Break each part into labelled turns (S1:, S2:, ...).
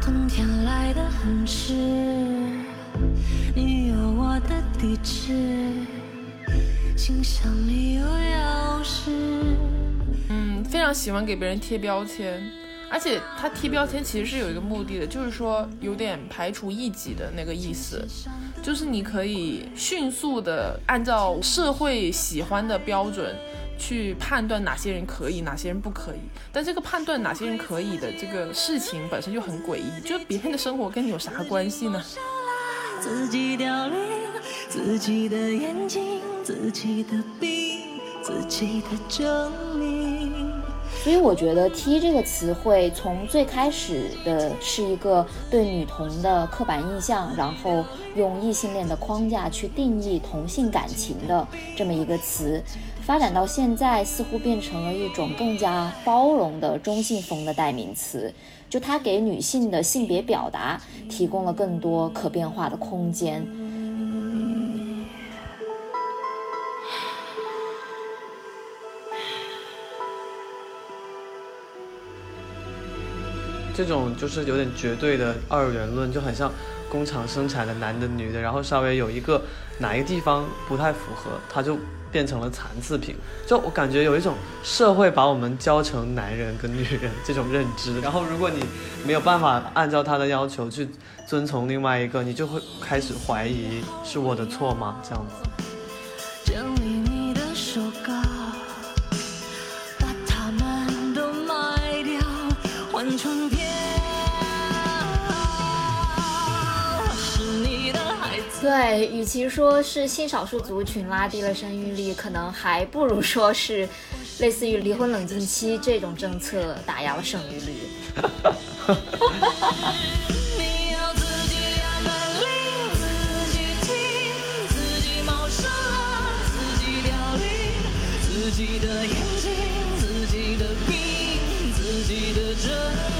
S1: 冬天来的很迟，你有我的地址，信箱里有钥匙。
S2: 嗯，非常喜欢给别人贴标签，而且他贴标签其实是有一个目的的，就是说有点排除异己的那个意思，就是你可以迅速的按照社会喜欢的标准。去判断哪些人可以，哪些人不可以。但这个判断哪些人可以的这个事情本身就很诡异，就别人的生活跟你有啥关系呢？
S1: 自己凋零，自己的眼睛，自己的病，自己的证明。
S3: 所以我觉得 “T” 这个词汇从最开始的是一个对女同的刻板印象，然后用异性恋的框架去定义同性感情的这么一个词。发展到现在，似乎变成了一种更加包容的中性风的代名词。就它给女性的性别表达提供了更多可变化的空间。
S4: 这种就是有点绝对的二元论，就很像工厂生产的男的、女的，然后稍微有一个哪一个地方不太符合，他就。变成了残次品，就我感觉有一种社会把我们教成男人跟女人这种认知，然后如果你没有办法按照他的要求去遵从另外一个，你就会开始怀疑是我的错吗？这样子。
S3: 对，与其说是性少数族群拉低了生育率，可能还不如说是类似于离婚冷静期这种政策打压了生育率。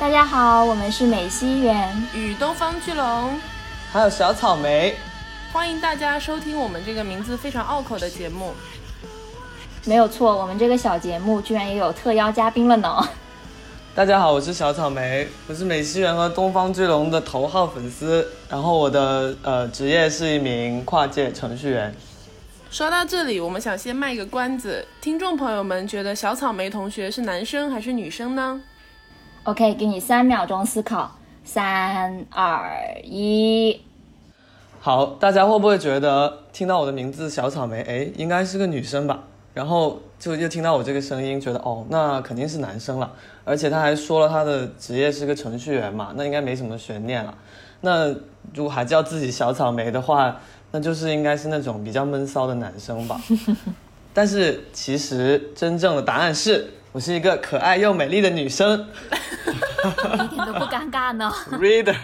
S3: 大家好，我们是美西园
S2: 与东方巨龙，
S4: 还有小草莓，
S2: 欢迎大家收听我们这个名字非常拗口的节目。
S3: 没有错，我们这个小节目居然也有特邀嘉宾了呢。
S4: 大家好，我是小草莓，我是美西园和东方巨龙的头号粉丝，然后我的呃职业是一名跨界程序员。
S2: 说到这里，我们想先卖个关子，听众朋友们觉得小草莓同学是男生还是女生呢
S3: ？OK，给你三秒钟思考，三二一。
S4: 好，大家会不会觉得听到我的名字小草莓，哎，应该是个女生吧？然后就又听到我这个声音，觉得哦，那肯定是男生了。而且他还说了他的职业是个程序员嘛，那应该没什么悬念了。那如果还叫自己小草莓的话，那就是应该是那种比较闷骚的男生吧。但是其实真正的答案是。我是一个可爱又美丽的女生，
S3: 一点都不尴尬呢。
S4: Reader，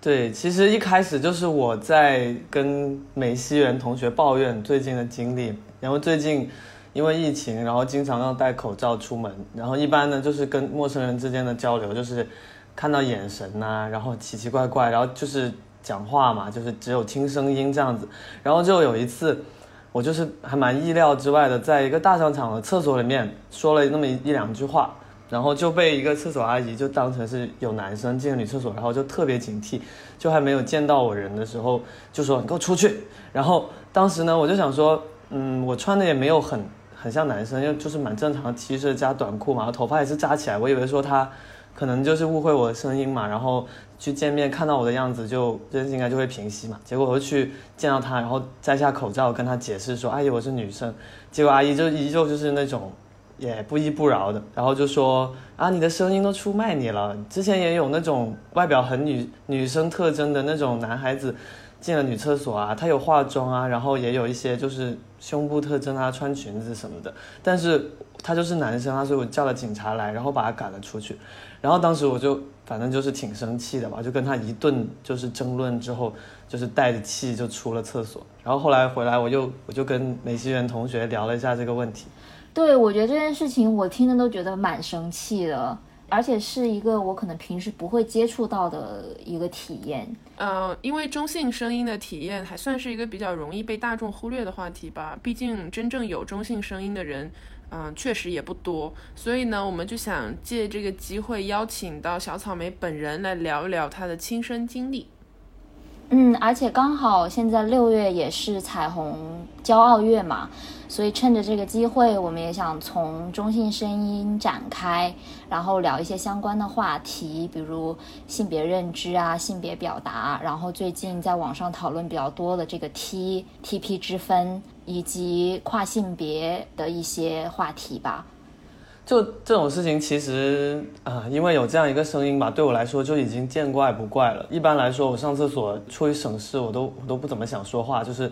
S4: 对，其实一开始就是我在跟梅西园同学抱怨最近的经历，然后最近因为疫情，然后经常要戴口罩出门，然后一般呢就是跟陌生人之间的交流就是看到眼神呐，然后奇奇怪怪，然后就是讲话嘛，就是只有听声音这样子，然后就有一次。我就是还蛮意料之外的，在一个大商场的厕所里面说了那么一两句话，然后就被一个厕所阿姨就当成是有男生进了女厕所，然后就特别警惕，就还没有见到我人的时候就说你给我出去。然后当时呢，我就想说，嗯，我穿的也没有很很像男生，因为就是蛮正常的 T 恤加短裤嘛，头发也是扎起来，我以为说他可能就是误会我的声音嘛，然后。去见面看到我的样子就这应该就会平息嘛。结果我就去见到他，然后摘下口罩跟他解释说：“阿姨我是女生。”结果阿姨就依旧就是那种也不依不饶的，然后就说：“啊，你的声音都出卖你了。之前也有那种外表很女女生特征的那种男孩子，进了女厕所啊，她有化妆啊，然后也有一些就是胸部特征啊，穿裙子什么的，但是他就是男生啊，所以我叫了警察来，然后把他赶了出去。然后当时我就反正就是挺生气的吧，就跟他一顿就是争论之后，就是带着气就出了厕所。然后后来回来，我就我就跟美西园同学聊了一下这个问题。
S3: 对，我觉得这件事情我听着都觉得蛮生气的，而且是一个我可能平时不会接触到的一个体验。
S2: 呃，因为中性声音的体验还算是一个比较容易被大众忽略的话题吧，毕竟真正有中性声音的人。嗯，确实也不多，所以呢，我们就想借这个机会邀请到小草莓本人来聊一聊他的亲身经历。
S3: 嗯，而且刚好现在六月也是彩虹骄傲月嘛，所以趁着这个机会，我们也想从中性声音展开，然后聊一些相关的话题，比如性别认知啊、性别表达，然后最近在网上讨论比较多的这个 T T P 之分。以及跨性别的一些话题吧。
S4: 就这种事情，其实啊，因为有这样一个声音吧，对我来说就已经见怪不怪了。一般来说，我上厕所出于省事，我都我都不怎么想说话，就是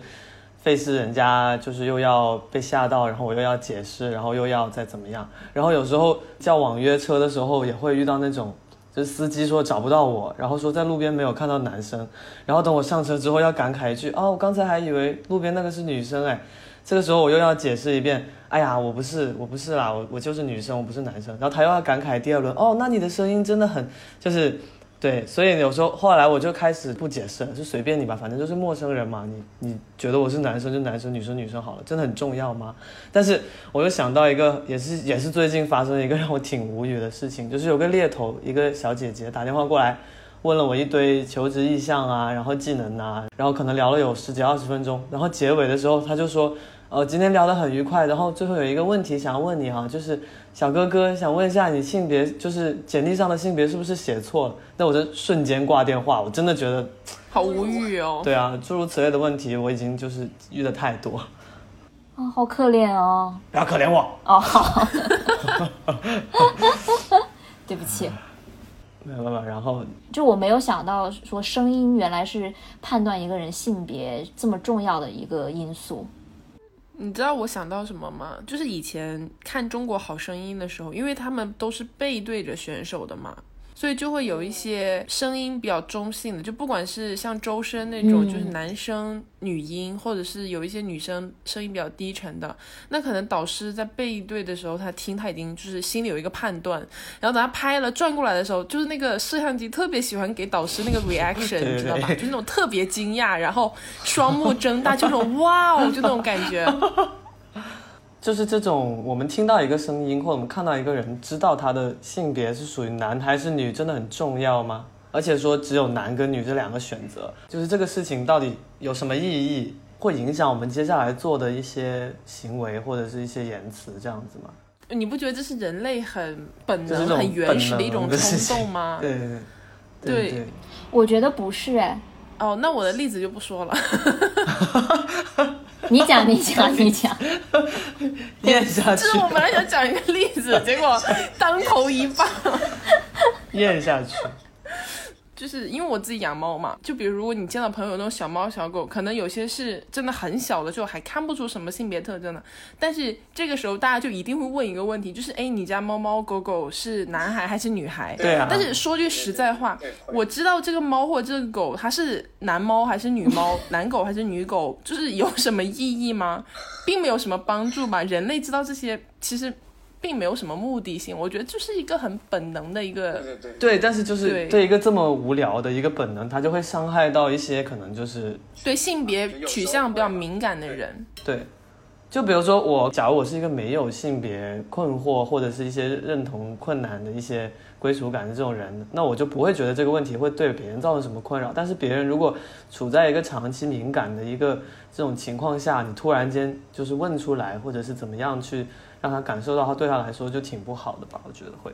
S4: 费事人家就是又要被吓到，然后我又要解释，然后又要再怎么样。然后有时候叫网约车的时候，也会遇到那种。就是司机说找不到我，然后说在路边没有看到男生，然后等我上车之后要感慨一句哦，我刚才还以为路边那个是女生哎，这个时候我又要解释一遍，哎呀我不是我不是啦，我我就是女生，我不是男生，然后他又要感慨第二轮哦，那你的声音真的很就是。对，所以有时候后来我就开始不解释了，就随便你吧，反正就是陌生人嘛。你你觉得我是男生就男生，女生女生好了，真的很重要吗？但是我又想到一个，也是也是最近发生一个让我挺无语的事情，就是有个猎头，一个小姐姐打电话过来，问了我一堆求职意向啊，然后技能啊，然后可能聊了有十几二十分钟，然后结尾的时候她就说。呃，今天聊得很愉快，然后最后有一个问题想要问你哈，就是小哥哥想问一下你性别，就是简历上的性别是不是写错了？那我就瞬间挂电话，我真的觉得
S2: 好无语哦。
S4: 对啊，诸如此类的问题我已经就是遇的太多。
S3: 啊，好可怜哦。
S4: 不要可怜我。
S3: 哦，好。对不起。
S4: 没有办法，然后
S3: 就我没有想到说声音原来是判断一个人性别这么重要的一个因素。
S2: 你知道我想到什么吗？就是以前看《中国好声音》的时候，因为他们都是背对着选手的嘛。所以就会有一些声音比较中性的，就不管是像周深那种，就是男生女音，或者是有一些女生声音比较低沉的，那可能导师在背对的时候，他听他已经就是心里有一个判断，然后等他拍了转过来的时候，就是那个摄像机特别喜欢给导师那个 reaction，你知道吧？就那种特别惊讶，然后双目睁大，就那种 哇哦，就那种感觉。
S4: 就是这种，我们听到一个声音，或者我们看到一个人，知道他的性别是属于男还是女，真的很重要吗？而且说只有男跟女这两个选择，就是这个事情到底有什么意义，会影响我们接下来做的一些行为或者是一些言辞这样子吗？
S2: 你不觉得这是人类很本能、很原始的一种冲动吗？
S4: 对对对，
S3: 我觉得不是哎。
S2: 哦，那我的例子就不说了。
S3: 你讲，你讲，你讲，
S4: 咽下
S2: 去。就是我本来想讲一个例子，结果当头一棒，
S4: 咽下去。
S2: 就是因为我自己养猫嘛，就比如如果你见到朋友那种小猫小狗，可能有些是真的很小的，就还看不出什么性别特征的。但是这个时候大家就一定会问一个问题，就是哎，你家猫猫狗狗是男孩还是女孩？
S4: 对啊。
S2: 但是说句实在话，我知道这个猫或这个狗它是男猫还是女猫，男狗还是女狗，就是有什么意义吗？并没有什么帮助吧。人类知道这些其实。并没有什么目的性，我觉得就是一个很本能的一个，
S4: 对对对，但是就是对一个这么无聊的一个本能，它就会伤害到一些可能就是
S2: 对性别取向比较敏感的人。
S4: 对，就比如说我，假如我是一个没有性别困惑或者是一些认同困难的一些归属感的这种人，那我就不会觉得这个问题会对别人造成什么困扰。但是别人如果处在一个长期敏感的一个这种情况下，你突然间就是问出来，或者是怎么样去。让他感受到，他对他来说就挺不好的吧？我觉得会。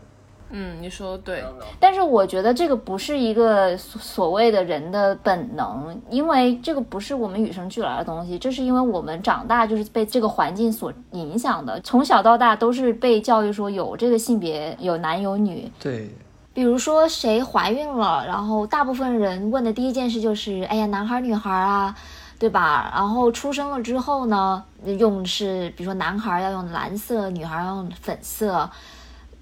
S2: 嗯，你说的对。
S3: 但是我觉得这个不是一个所谓的人的本能，因为这个不是我们与生俱来的东西，这是因为我们长大就是被这个环境所影响的，从小到大都是被教育说有这个性别，有男有女。
S4: 对。
S3: 比如说谁怀孕了，然后大部分人问的第一件事就是，哎呀，男孩儿女孩儿啊，对吧？然后出生了之后呢，用是比如说男孩要用蓝色，女孩要用粉色。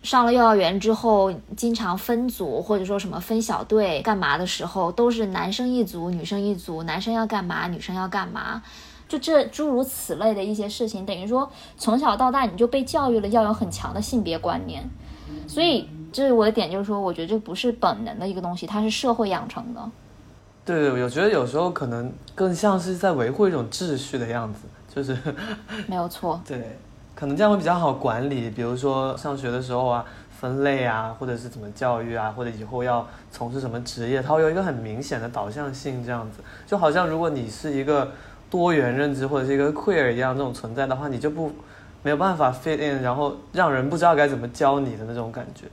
S3: 上了幼儿园之后，经常分组或者说什么分小队干嘛的时候，都是男生一组，女生一组，男生要干嘛，女生要干嘛，就这诸如此类的一些事情，等于说从小到大你就被教育了要有很强的性别观念，所以这是我的点，就是说，我觉得这不是本能的一个东西，它是社会养成的。
S4: 对对，我觉得有时候可能更像是在维护一种秩序的样子，就是
S3: 没有错。
S4: 对，可能这样会比较好管理。比如说上学的时候啊，分类啊，或者是怎么教育啊，或者以后要从事什么职业，它会有一个很明显的导向性，这样子。就好像如果你是一个多元认知或者是一个 queer 一样这种存在的话，你就不没有办法 fit in，然后让人不知道该怎么教你的那种感觉。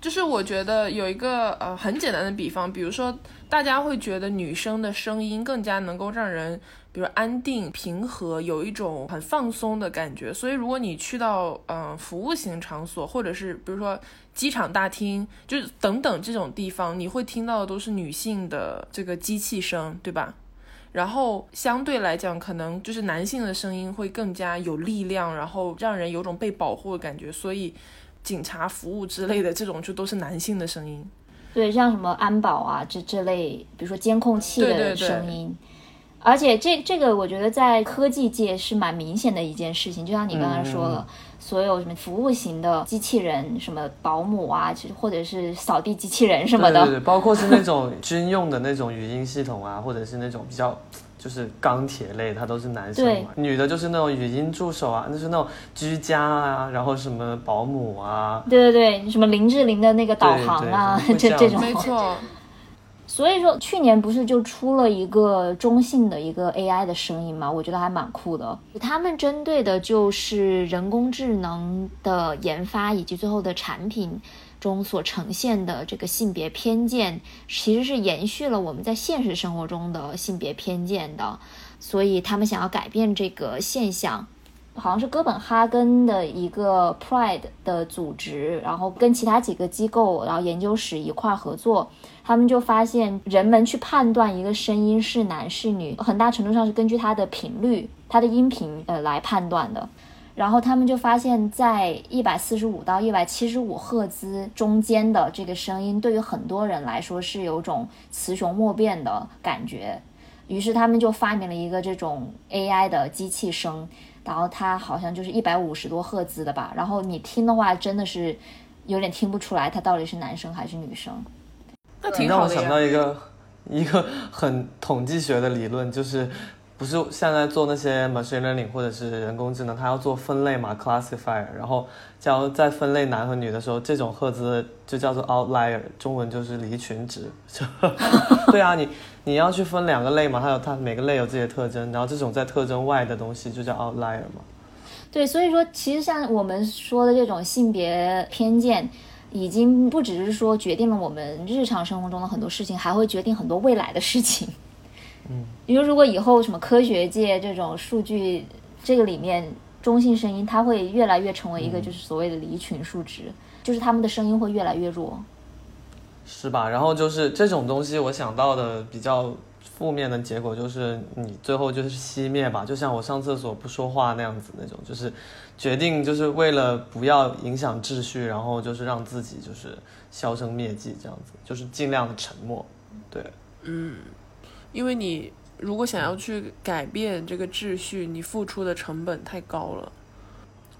S2: 就是我觉得有一个呃很简单的比方，比如说大家会觉得女生的声音更加能够让人，比如安定、平和，有一种很放松的感觉。所以如果你去到嗯、服务型场所，或者是比如说机场大厅，就是等等这种地方，你会听到的都是女性的这个机器声，对吧？然后相对来讲，可能就是男性的声音会更加有力量，然后让人有种被保护的感觉。所以，警察服务之类的这种就都是男性的声音。
S3: 对，像什么安保啊这这类，比如说监控器的
S2: 对对对
S3: 声音。而且这这个我觉得在科技界是蛮明显的一件事情，就像你刚才说了，所有什么服务型的机器人，什么保姆啊，其实或者是扫地机器人什么的，
S4: 对对对，包括是那种军用的那种语音系统啊，或者是那种比较就是钢铁类，它都是男生嘛。女的就是那种语音助手啊，就是那种居家啊，然后什么保姆啊，
S3: 对对对，什么林志玲的那个导航啊，
S4: 对对
S3: 这这种。
S2: 没错，
S3: 所以说去年不是就出了一个中性的一个 AI 的声音嘛，我觉得还蛮酷的。他们针对的就是人工智能的研发以及最后的产品中所呈现的这个性别偏见，其实是延续了我们在现实生活中的性别偏见的，所以他们想要改变这个现象。好像是哥本哈根的一个 Pride 的组织，然后跟其他几个机构，然后研究室一块合作，他们就发现人们去判断一个声音是男是女，很大程度上是根据它的频率、它的音频呃来判断的。然后他们就发现，在一百四十五到一百七十五赫兹中间的这个声音，对于很多人来说是有种雌雄莫辨的感觉。于是他们就发明了一个这种 AI 的机器声，然后它好像就是一百五十多赫兹的吧。然后你听的话，真的是有点听不出来它到底是男生还是女生。
S2: 那
S4: 你让我想。到一个一个很统计学的理论，就是不是现在做那些 machine learning 或者是人工智能，它要做分类嘛，classifier，然后假如在分类男和女的时候，这种赫兹就叫做 outlier，中文就是离群值。对啊，你你要去分两个类嘛，它有它每个类有自己的特征，然后这种在特征外的东西就叫 outlier 嘛。
S3: 对，所以说其实像我们说的这种性别偏见，已经不只是说决定了我们日常生活中的很多事情，还会决定很多未来的事情。嗯，比如如果以后什么科学界这种数据这个里面中性声音，它会越来越成为一个就是所谓的离群数值，就是他们的声音会越来越弱。
S4: 是吧？然后就是这种东西，我想到的比较负面的结果就是你最后就是熄灭吧，就像我上厕所不说话那样子那种，就是决定就是为了不要影响秩序，然后就是让自己就是销声灭迹这样子，就是尽量的沉默。对，
S2: 因为你如果想要去改变这个秩序，你付出的成本太高了。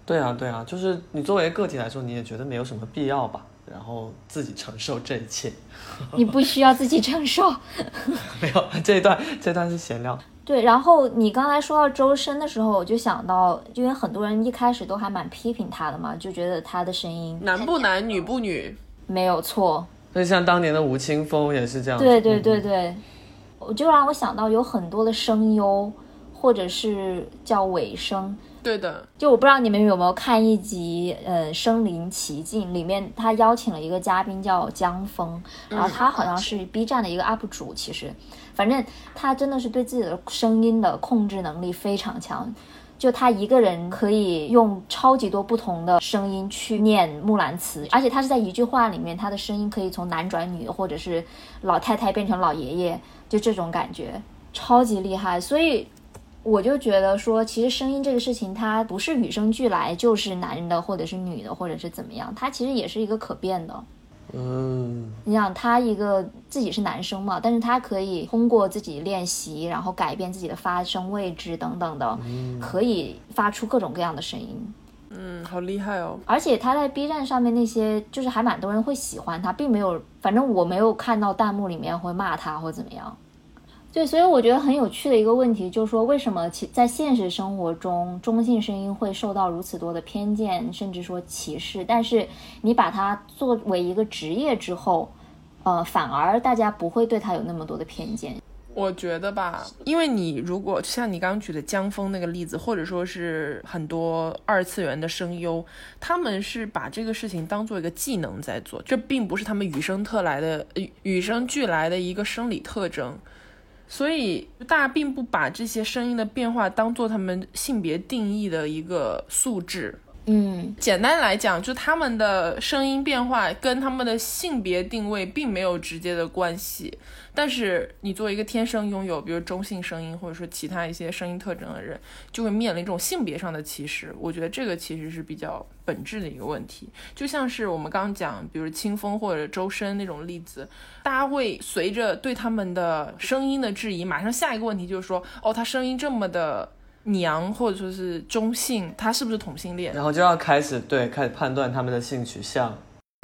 S4: 对啊，对啊，就是你作为个体来说，你也觉得没有什么必要吧，然后自己承受这一切。
S3: 你不需要自己承受。
S4: 没有这一段，这段是闲聊。
S3: 对，然后你刚才说到周深的时候，我就想到，因为很多人一开始都还蛮批评他的嘛，就觉得他的声音
S2: 男不男，女不女，
S3: 没有错。
S4: 所以像当年的吴青峰也是这样子。
S3: 对对
S4: 嗯
S3: 对对，我就让我想到有很多的声优，或者是叫尾声。
S2: 对的，
S3: 就我不知道你们有没有看一集，呃，《身临其境》里面他邀请了一个嘉宾叫江峰，然后他好像是 B 站的一个 UP 主，其实，反正他真的是对自己的声音的控制能力非常强，就他一个人可以用超级多不同的声音去念木兰辞，而且他是在一句话里面，他的声音可以从男转女，或者是老太太变成老爷爷，就这种感觉，超级厉害。所以我就觉得说，其实声音这个事情，它不是与生俱来就是男人的，或者是女的，或者是怎么样，它其实也是一个可变的。
S4: 嗯，
S3: 你想他一个自己是男生嘛，但是他可以通过自己练习，然后改变自己的发声位置等等的，可以发出各种各样的声音。
S2: 嗯，好厉害哦！
S3: 而且他在 B 站上面那些，就是还蛮多人会喜欢他，并没有，反正我没有看到弹幕里面会骂他或怎么样。对，所以我觉得很有趣的一个问题就是说，为什么其在现实生活中中性声音会受到如此多的偏见，甚至说歧视？但是你把它作为一个职业之后，呃，反而大家不会对他有那么多的偏见。
S2: 我觉得吧，因为你如果像你刚刚举的江峰那个例子，或者说是很多二次元的声优，他们是把这个事情当做一个技能在做，这并不是他们与生特来的、与与生俱来的一个生理特征。所以大家并不把这些声音的变化当做他们性别定义的一个素质。
S3: 嗯，
S2: 简单来讲，就他们的声音变化跟他们的性别定位并没有直接的关系。但是你作为一个天生拥有，比如中性声音或者说其他一些声音特征的人，就会面临这种性别上的歧视。我觉得这个其实是比较本质的一个问题。就像是我们刚刚讲，比如清风或者周深那种例子，大家会随着对他们的声音的质疑，马上下一个问题就是说，哦，他声音这么的娘，或者说是中性，他是不是同性恋？
S4: 然后就要开始对开始判断他们的性取向。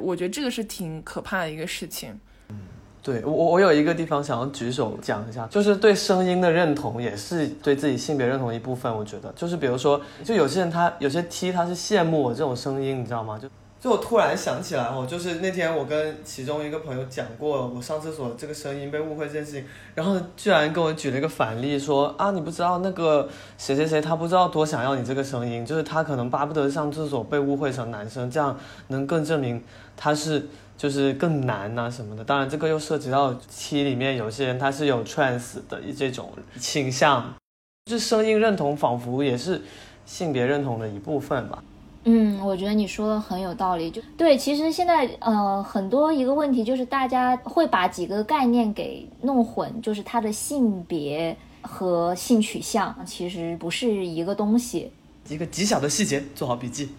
S2: 我觉得这个是挺可怕的一个事情。
S4: 嗯对我，我有一个地方想要举手讲一下，就是对声音的认同，也是对自己性别认同的一部分。我觉得，就是比如说，就有些人他有些 T 他是羡慕我这种声音，你知道吗？就就我突然想起来哦，就是那天我跟其中一个朋友讲过我上厕所这个声音被误会这件事情，然后居然跟我举了一个反例，说啊，你不知道那个谁谁谁，他不知道多想要你这个声音，就是他可能巴不得上厕所被误会成男生，这样能更证明他是。就是更难呐什么的，当然这个又涉及到 T 里面有些人他是有 trans 的这种倾向，就声音认同仿佛也是性别认同的一部分吧。
S3: 嗯，我觉得你说的很有道理。就对，其实现在呃很多一个问题就是大家会把几个概念给弄混，就是他的性别和性取向其实不是一个东西。
S4: 一个极小的细节，做好笔记。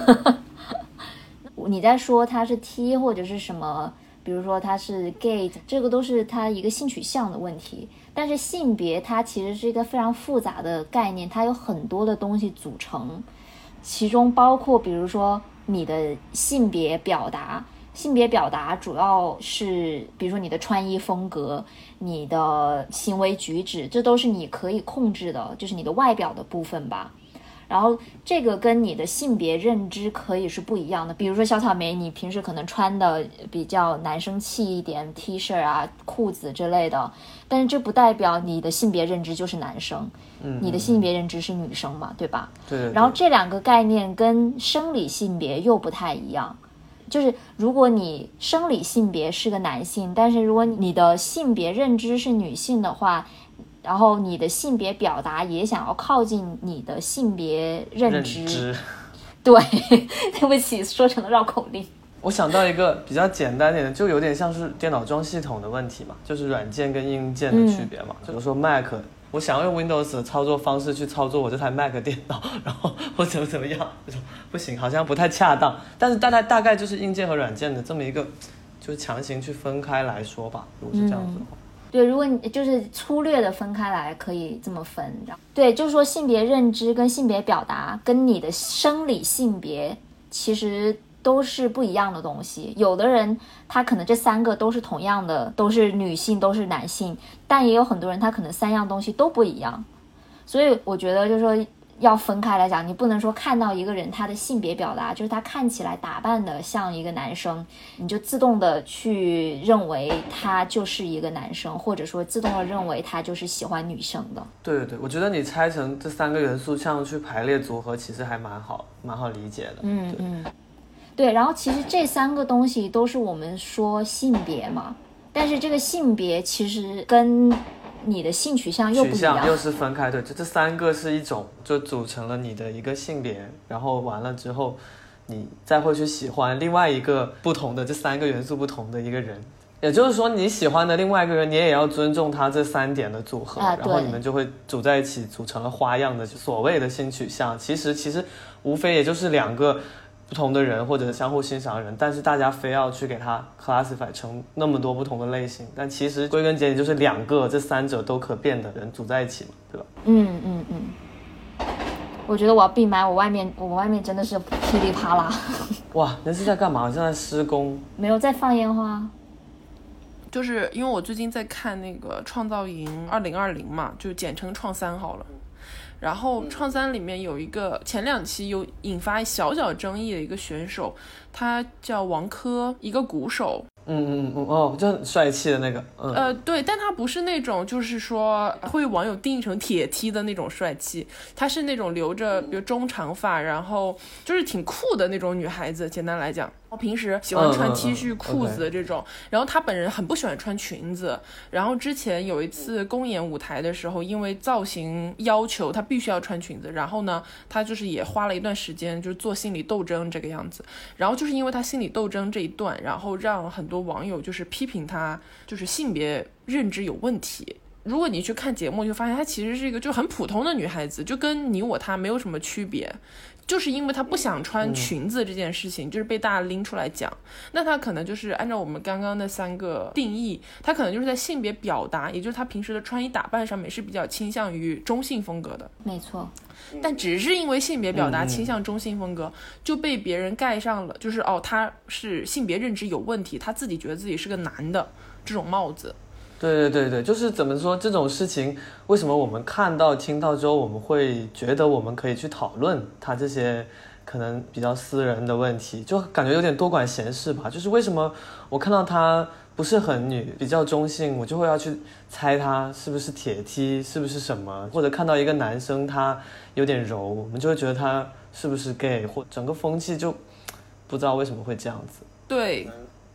S3: 你在说他是 T 或者是什么，比如说他是 gay，这个都是他一个性取向的问题。但是性别它其实是一个非常复杂的概念，它有很多的东西组成，其中包括比如说你的性别表达，性别表达主要是比如说你的穿衣风格、你的行为举止，这都是你可以控制的，就是你的外表的部分吧。然后这个跟你的性别认知可以是不一样的。比如说小草莓，你平时可能穿的比较男生气一点，T 恤啊、裤子之类的，但是这不代表你的性别认知就是男生，
S4: 嗯，
S3: 你的性别认知是女生嘛，对吧？
S4: 对。
S3: 然后这两个概念跟生理性别又不太一样，就是如果你生理性别是个男性，但是如果你的性别认知是女性的话。然后你的性别表达也想要靠近你的性别认知，对，对不起，说成了绕口令。
S4: 我想到一个比较简单点的，就有点像是电脑装系统的问题嘛，就是软件跟硬件的区别嘛。比如说 Mac，我想要用 Windows 的操作方式去操作我这台 Mac 电脑，然后或怎么怎么样，不行，好像不太恰当。但是大概大概就是硬件和软件的这么一个，就是强行去分开来说吧。如果是这样子的话。
S3: 对，如果你就是粗略的分开来，可以这么分。对，就是说性别认知跟性别表达跟你的生理性别其实都是不一样的东西。有的人他可能这三个都是同样的，都是女性，都是男性，但也有很多人他可能三样东西都不一样。所以我觉得就是说。要分开来讲，你不能说看到一个人他的性别表达，就是他看起来打扮的像一个男生，你就自动的去认为他就是一个男生，或者说自动的认为他就是喜欢女生的。
S4: 对对对，我觉得你拆成这三个元素，这样去排列组合，其实还蛮好，蛮好理解的。
S3: 嗯嗯，对。然后其实这三个东西都是我们说性别嘛，但是这个性别其实跟你的性取向又不一样，
S4: 又是分开，的，就这三个是一种，就组成了你的一个性别，然后完了之后，你再会去喜欢另外一个不同的这三个元素不同的一个人，也就是说你喜欢的另外一个人，你也要尊重他这三点的组合，然后你们就会组在一起，组成了花样的所谓的性取向，其实其实无非也就是两个。不同的人或者相互欣赏的人，但是大家非要去给他 classify 成那么多不同的类型，但其实归根结底就是两个这三者都可变的人组在一起嘛，对吧？
S3: 嗯嗯嗯。我觉得我要闭麦，我外面我外面真的是噼里啪啦，
S4: 哇，那是在干嘛？正在施工。
S3: 没有在放烟花。
S2: 就是因为我最近在看那个《创造营二零二零》嘛，就简称“创三”好了。然后《创三》里面有一个前两期有引发小小争议的一个选手，他叫王珂，一个鼓手。
S4: 嗯嗯嗯哦，就很帅气的那个，嗯，
S2: 呃，对，但他不是那种就是说会网友定义成铁梯的那种帅气，他是那种留着比如中长发，然后就是挺酷的那种女孩子。简单来讲，我平时喜欢穿
S4: 嗯嗯
S2: T 恤、
S4: 嗯
S2: 裤子这种。然后他本人很不喜欢穿裙子。然后之前有一次公演舞台的时候，因为造型要求他必须要穿裙子，然后呢，他就是也花了一段时间就是做心理斗争这个样子。然后就是因为他心理斗争这一段，然后让很多网友就是批评他就是性别认知有问题。如果你去看节目，就发现她其实是一个就很普通的女孩子，就跟你我她没有什么区别。就是因为她不想穿裙子这件事情，就是被大家拎出来讲。那她可能就是按照我们刚刚那三个定义，她可能就是在性别表达，也就是她平时的穿衣打扮上面是比较倾向于中性风格的。
S3: 没错，
S2: 但只是因为性别表达倾向中性风格，就被别人盖上了，就是哦，他是性别认知有问题，他自己觉得自己是个男的这种帽子。
S4: 对对对对，就是怎么说这种事情，为什么我们看到、听到之后，我们会觉得我们可以去讨论他这些可能比较私人的问题，就感觉有点多管闲事吧。就是为什么我看到他不是很女，比较中性，我就会要去猜他是不是铁梯，是不是什么，或者看到一个男生他有点柔，我们就会觉得他是不是 gay，或整个风气就不知道为什么会这样子。
S2: 对，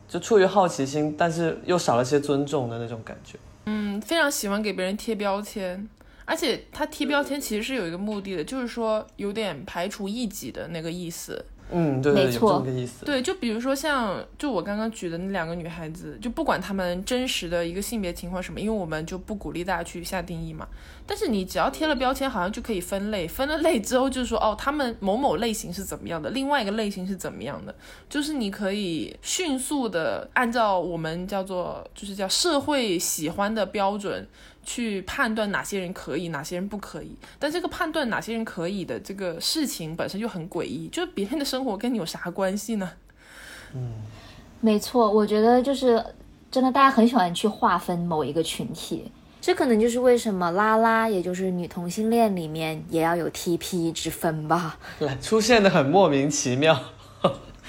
S4: 就出于好奇心，但是又少了些尊重的那种感觉。
S2: 嗯，非常喜欢给别人贴标签，而且他贴标签其实是有一个目的的，就是说有点排除异己的那个意思。
S4: 嗯，对对，有
S3: 没错
S4: 这么个意思。
S2: 对，就比如说像就我刚刚举的那两个女孩子，就不管她们真实的一个性别情况什么，因为我们就不鼓励大家去下定义嘛。但是你只要贴了标签，好像就可以分类，分了类之后就是说，哦，她们某某类型是怎么样的，另外一个类型是怎么样的，就是你可以迅速的按照我们叫做就是叫社会喜欢的标准。去判断哪些人可以，哪些人不可以，但这个判断哪些人可以的这个事情本身就很诡异，就是别人的生活跟你有啥关系呢？
S3: 嗯没错，我觉得就是真的，大家很喜欢去划分某一个群体，这可能就是为什么拉拉，也就是女同性恋里面也要有 TP 之分吧。
S4: 来出现的很莫名其妙。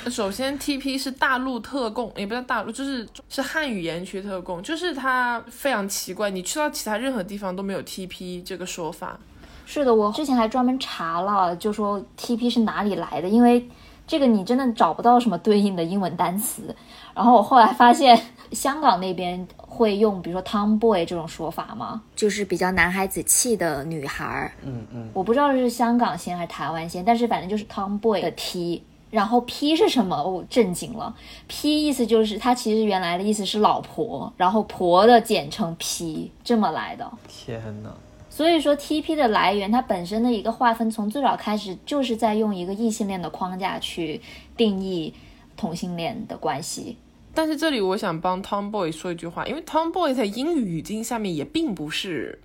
S2: 首先，TP 是大陆特供，也不叫大陆，就是是汉语言区特供，就是它非常奇怪，你去到其他任何地方都没有 TP 这个说法。
S3: 是的，我之前还专门查了，就说 TP 是哪里来的，因为这个你真的找不到什么对应的英文单词。然后我后来发现，香港那边会用，比如说 tomboy 这种说法吗？就是比较男孩子气的女孩儿。
S4: 嗯嗯，
S3: 我不知道是香港先还是台湾先，但是反正就是 tomboy 的 T。然后 P 是什么？我震惊了。P 意思就是它其实原来的意思是老婆，然后婆的简称 P 这么来的。
S4: 天哪！
S3: 所以说 TP 的来源，它本身的一个划分，从最早开始就是在用一个异性恋的框架去定义同性恋的关系。
S2: 但是这里我想帮 Tomboy 说一句话，因为 Tomboy 在英语语境下面也并不是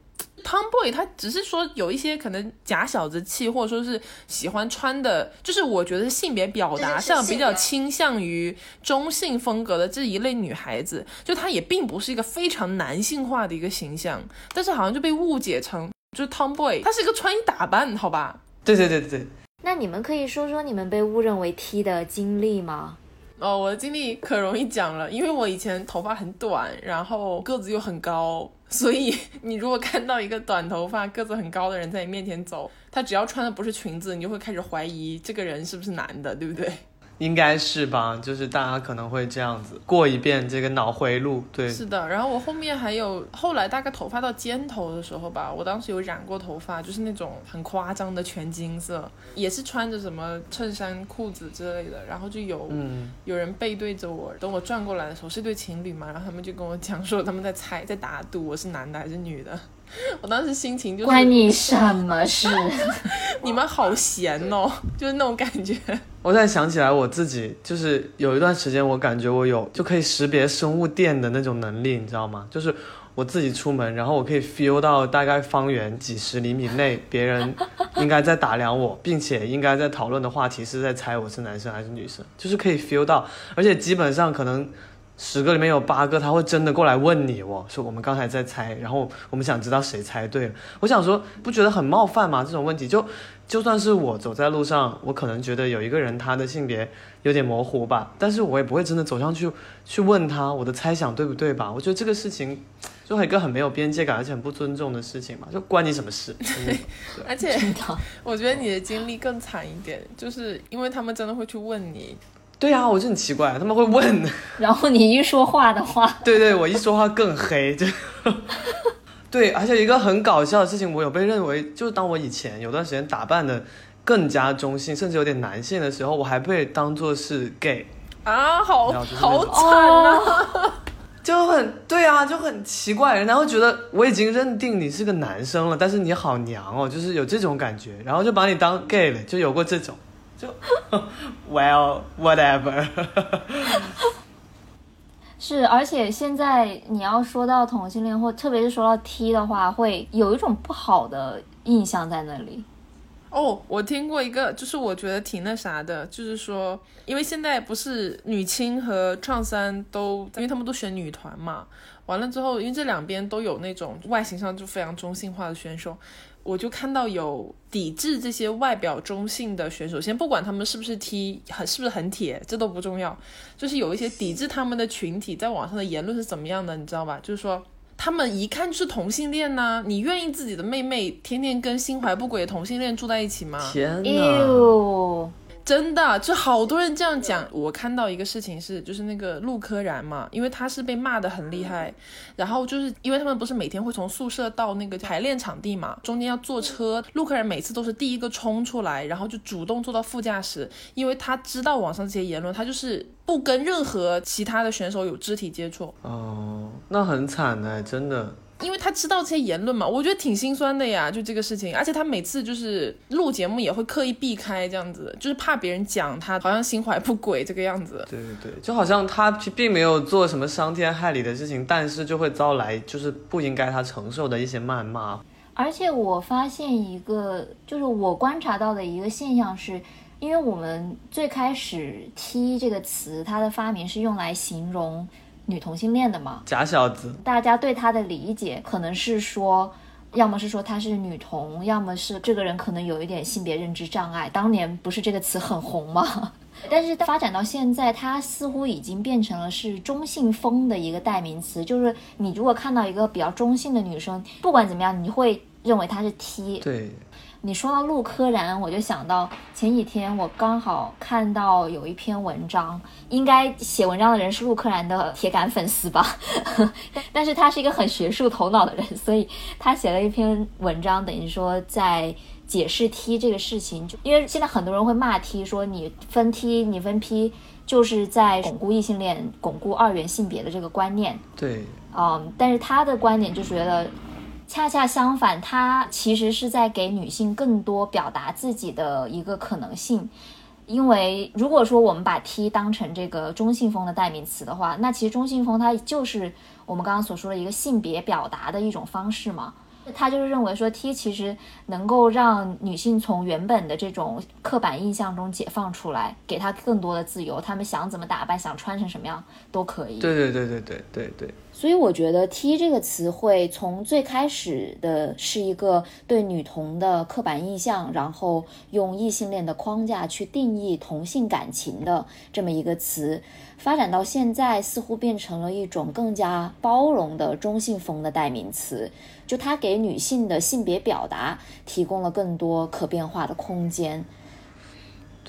S2: Tomboy，他只是说有一些可能假小子气，或者说是喜欢穿的，就是我觉得性别表达上比较倾向于中性风格的这一类女孩子，就她也并不是一个非常男性化的一个形象，但是好像就被误解成就是 Tomboy，她是一个穿衣打扮，好吧？
S4: 对对对对，
S3: 那你们可以说说你们被误认为 T 的经历吗？
S2: 哦，我的经历可容易讲了，因为我以前头发很短，然后个子又很高，所以你如果看到一个短头发、个子很高的人在你面前走，他只要穿的不是裙子，你就会开始怀疑这个人是不是男的，对不对？
S4: 应该是吧，就是大家可能会这样子过一遍这个脑回路，对，
S2: 是的。然后我后面还有后来大概头发到肩头的时候吧，我当时有染过头发，就是那种很夸张的全金色，也是穿着什么衬衫、裤子之类的，然后就有
S4: 嗯，
S2: 有人背对着我，等我转过来的时候是对情侣嘛，然后他们就跟我讲说他们在猜在打赌我是男的还是女的，我当时心情就是
S3: 关你什么事？
S2: 你们好闲哦，就是那种感觉。
S4: 我在想起来我自己，就是有一段时间，我感觉我有就可以识别生物电的那种能力，你知道吗？就是我自己出门，然后我可以 feel 到大概方圆几十厘米内，别人应该在打量我，并且应该在讨论的话题是在猜我是男生还是女生，就是可以 feel 到，而且基本上可能十个里面有八个他会真的过来问你哦，说我们刚才在猜，然后我们想知道谁猜对了。我想说，不觉得很冒犯吗？这种问题就就算是我走在路上，我可能觉得有一个人他的性别有点模糊吧，但是我也不会真的走上去去问他我的猜想对不对吧？我觉得这个事情就一个很没有边界感，而且很不尊重的事情嘛，就关你什么事？真的
S2: 而且，我觉得你的经历更惨一点，就是因为他们真的会去问你，
S4: 对啊，我就很奇怪，他们会问，
S3: 然后你一说话的话，
S4: 对对，我一说话更黑，就 对，而且一个很搞笑的事情，我有被认为，就是当我以前有段时间打扮的更加中性，甚至有点男性的时候，我还被当做是 gay，
S2: 啊，好好
S4: 种
S2: 惨啊！
S4: 就很对啊，就很奇怪，人家会觉得我已经认定你是个男生了，但是你好娘哦，就是有这种感觉，然后就把你当 gay 了，就有过这种，就 well whatever，
S3: 是，而且现在你要说到同性恋，或 特别是说到 T 的话，会有一种不好的印象在那里。
S2: 哦，我听过一个，就是我觉得挺那啥的，就是说，因为现在不是女青和创三都，因为他们都选女团嘛，完了之后，因为这两边都有那种外形上就非常中性化的选手，我就看到有抵制这些外表中性的选手，先不管他们是不是踢很是不是很铁，这都不重要，就是有一些抵制他们的群体在网上的言论是怎么样的，你知道吧？就是说。他们一看就是同性恋呐、你愿意自己的妹妹天天跟心怀不轨的同性恋住在一起吗？
S4: 天哪！
S2: 真的，就好多人这样讲。我看到一个事情是，就是那个陆柯燃嘛，因为他是被骂的很厉害，然后就是因为他们不是每天会从宿舍到那个排练场地嘛，中间要坐车，陆柯燃每次都是第一个冲出来，然后就主动坐到副驾驶，因为他知道网上这些言论，他就是不跟任何其他的选手有肢体接触。
S4: 哦，那很惨哎，真的。
S2: 因为他知道这些言论嘛，我觉得挺心酸的呀，就这个事情。而且他每次就是录节目也会刻意避开这样子，就是怕别人讲他好像心怀不轨这个样子。
S4: 对对对，就好像他并没有做什么伤天害理的事情，但是就会遭来就是不应该他承受的一些谩骂。
S3: 而且我发现一个，就是我观察到的一个现象是，因为我们最开始 “T” 这个词，它的发明是用来形容女同性恋的嘛，
S4: 假小子，
S3: 大家对她的理解可能是说。要么是说她是女同，要么是这个人可能有一点性别认知障碍。当年不是这个词很红吗？但是发展到现在，它似乎已经变成了是中性风的一个代名词。就是你如果看到一个比较中性的女生，不管怎么样，你会认为她是 T。
S4: 对，
S3: 你说到陆柯燃，我就想到前几天我刚好看到有一篇文章，应该写文章的人是陆柯燃的铁杆粉丝吧，但是他是一个很学术头脑的人，所以他写了一篇文章，等于说在解释 T 这个事情，就因为现在很多人会骂 T，说你分 T 你分 P，就是在巩固异性恋、巩固二元性别的这个观念。
S4: 对，
S3: 嗯，但是他的观点就觉得，恰恰相反，他其实是在给女性更多表达自己的一个可能性。因为如果说我们把 T 当成这个中性风的代名词的话，那其实中性风它就是我们刚刚所说的一个性别表达的一种方式嘛。他就是认为说 T 其实能够让女性从原本的这种刻板印象中解放出来，给她更多的自由，她们想怎么打扮，想穿成什么样都可以。
S4: 对对对对对对对，
S3: 所以我觉得 “T” 这个词汇从最开始的是一个对女同的刻板印象，然后用异性恋的框架去定义同性感情的这么一个词，发展到现在似乎变成了一种更加包容的中性风的代名词。就它给女性的性别表达提供了更多可变化的空间。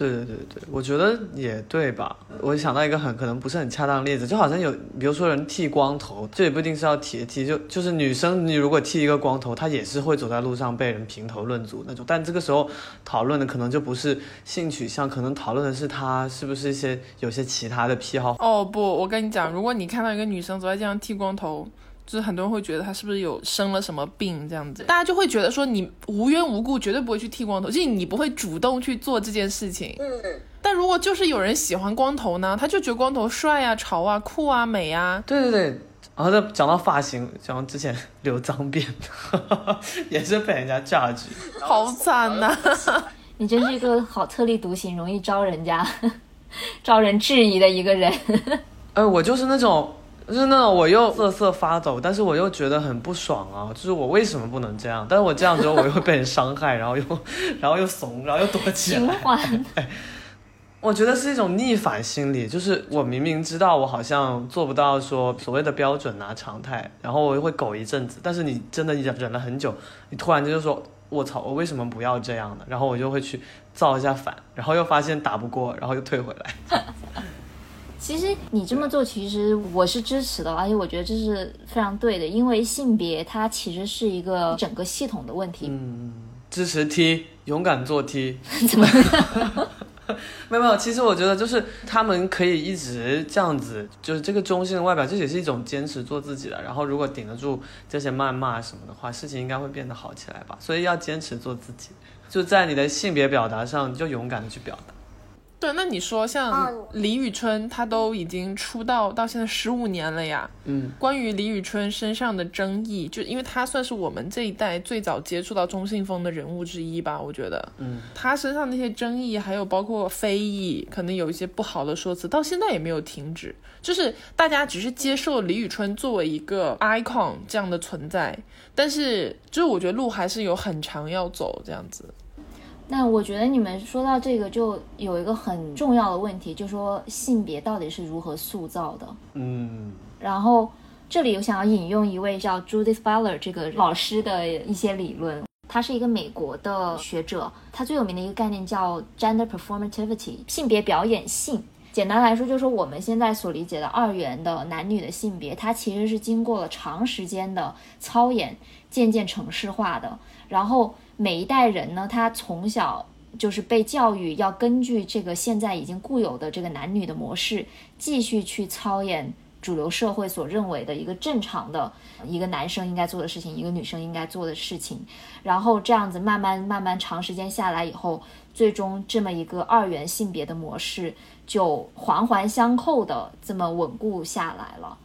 S4: 对对对对，我觉得也对吧？我想到一个很可能不是很恰当的例子，就好像有，比如说人剃光头，这也不一定是要剃剃，就就是女生，你如果剃一个光头，她也是会走在路上被人评头论足那种。但这个时候讨论的可能就不是性取向，可能讨论的是她是不是一些有些其他的癖好。
S2: 哦不，我跟你讲，如果你看到一个女生走在街上剃光头。就是很多人会觉得他是不是有生了什么病这样子，大家就会觉得说你无缘无故绝对不会去剃光头，就是你不会主动去做这件事情。嗯。但如果就是有人喜欢光头呢，他就觉得光头帅啊、潮啊、酷啊、美啊。
S4: 对对对。然后再讲到发型，讲之前留脏辫，也是被人家榨取，
S2: 好惨呐！
S3: 你真是一个好特立独行、容易招人家 招人质疑的一个人。
S4: 哎，我就是那种。就是那种我又瑟瑟发抖，但是我又觉得很不爽啊！就是我为什么不能这样？但是我这样之后我又会被人伤害，然后又，然后又怂，然后又躲起来。循
S3: 环。
S4: 我觉得是一种逆反心理，就是我明明知道我好像做不到说所谓的标准啊常态，然后我又会苟一阵子，但是你真的忍忍了很久，你突然间就说“我操，我为什么不要这样呢？”然后我就会去造一下反，然后又发现打不过，然后又退回来。
S3: 其实你这么做，其实我是支持的，而且我觉得这是非常对的，因为性别它其实是一个整个系统的问题。
S4: 嗯，支持 T，勇敢做 T。
S3: 怎么？
S4: 没有没有，其实我觉得就是他们可以一直这样子，就是这个中性的外表，这也是一种坚持做自己的。然后如果顶得住这些谩骂什么的话，事情应该会变得好起来吧。所以要坚持做自己，就在你的性别表达上，你就勇敢的去表达。
S2: 对，那你说像李宇春，她都已经出道到现在十五年了呀。
S4: 嗯，
S2: 关于李宇春身上的争议，就因为她算是我们这一代最早接触到中性风的人物之一吧，我觉得。
S4: 嗯，
S2: 她身上那些争议，还有包括非议，可能有一些不好的说辞，到现在也没有停止。就是大家只是接受李宇春作为一个 icon 这样的存在，但是就是我觉得路还是有很长要走这样子。
S3: 那我觉得你们说到这个，就有一个很重要的问题，就说性别到底是如何塑造的？
S4: 嗯，
S3: 然后这里我想要引用一位叫 Judith Butler 这个老师的一些理论，他是一个美国的学者，他最有名的一个概念叫 gender performativity，性别表演性。简单来说，就是说我们现在所理解的二元的男女的性别，它其实是经过了长时间的操演，渐渐程式化的，然后。每一代人呢，他从小就是被教育要根据这个现在已经固有的这个男女的模式，继续去操演主流社会所认为的一个正常的一个男生应该做的事情，一个女生应该做的事情。然后这样子慢慢慢慢长时间下来以后，最终这么一个二元性别的模式就环环相扣的这么稳固下来了。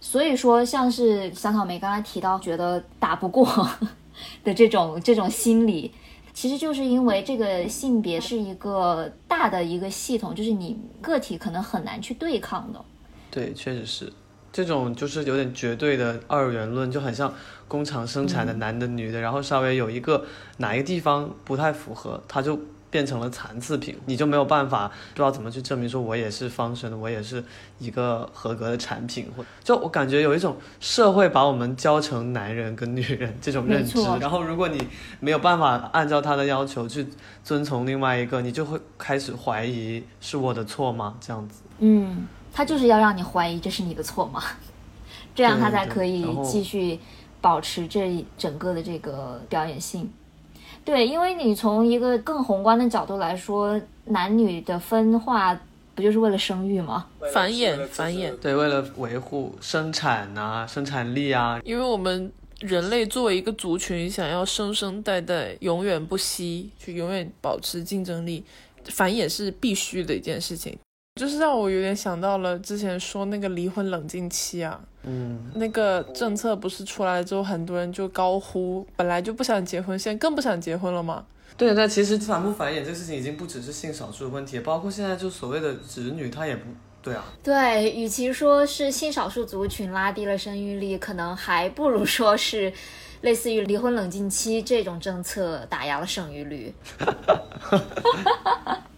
S3: 所以说，像是小草莓刚才提到，觉得打不过。的这种这种心理，其实就是因为这个性别是一个大的一个系统，就是你个体可能很难去对抗的。
S4: 对，确实是这种，就是有点绝对的二元论，就很像工厂生产的男的女的，然后稍微有一个哪一个地方不太符合，他就。变成了残次品，你就没有办法不知道怎么去证明说我也是方生的，我也是一个合格的产品，或就我感觉有一种社会把我们教成男人跟女人这种认知，然后如果你没有办法按照他的要求去遵从另外一个，你就会开始怀疑是我的错吗？这样子，
S3: 嗯，他就是要让你怀疑这是你的错吗？这样他才可以继续保持这整个的这个表演性。对，因为你从一个更宏观的角度来说，男女的分化不就是为了生育吗？
S2: 繁衍，繁衍。
S4: 对，为了维护生产啊，生产力啊。
S2: 因为我们人类作为一个族群，想要生生代代永远不息，去永远保持竞争力，繁衍是必须的一件事情。就是让我有点想到了之前说那个离婚冷静期啊，
S4: 嗯，
S2: 那个政策不是出来了之后，很多人就高呼，本来就不想结婚，现在更不想结婚了吗？
S4: 对，但其实反不繁衍这个事情已经不只是性少数的问题，包括现在就所谓的子女，他也不对啊。
S3: 对，与其说是性少数族群拉低了生育率，可能还不如说是类似于离婚冷静期这种政策打压了生育率。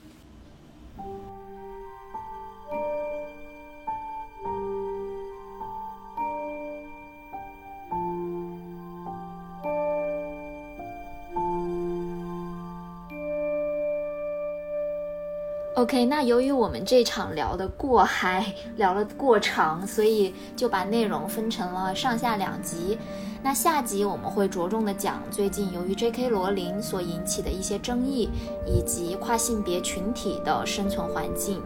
S3: OK，那由于我们这场聊的过嗨，聊了过长，所以就把内容分成了上下两集。那下集我们会着重的讲最近由于 J.K. 罗琳所引起的一些争议，以及跨性别群体的生存环境。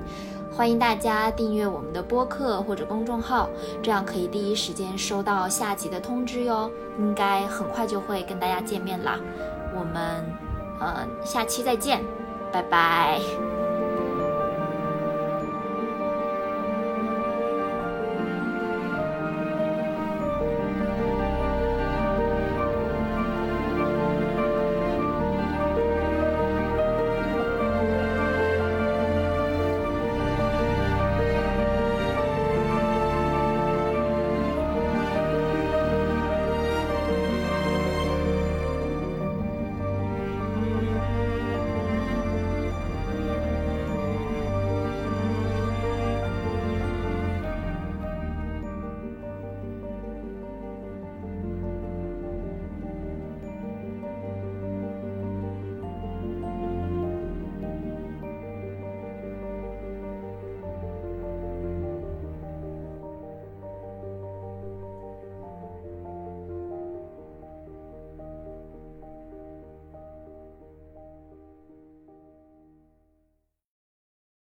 S3: 欢迎大家订阅我们的播客或者公众号，这样可以第一时间收到下集的通知哟。应该很快就会跟大家见面啦，我们，呃，下期再见，拜拜。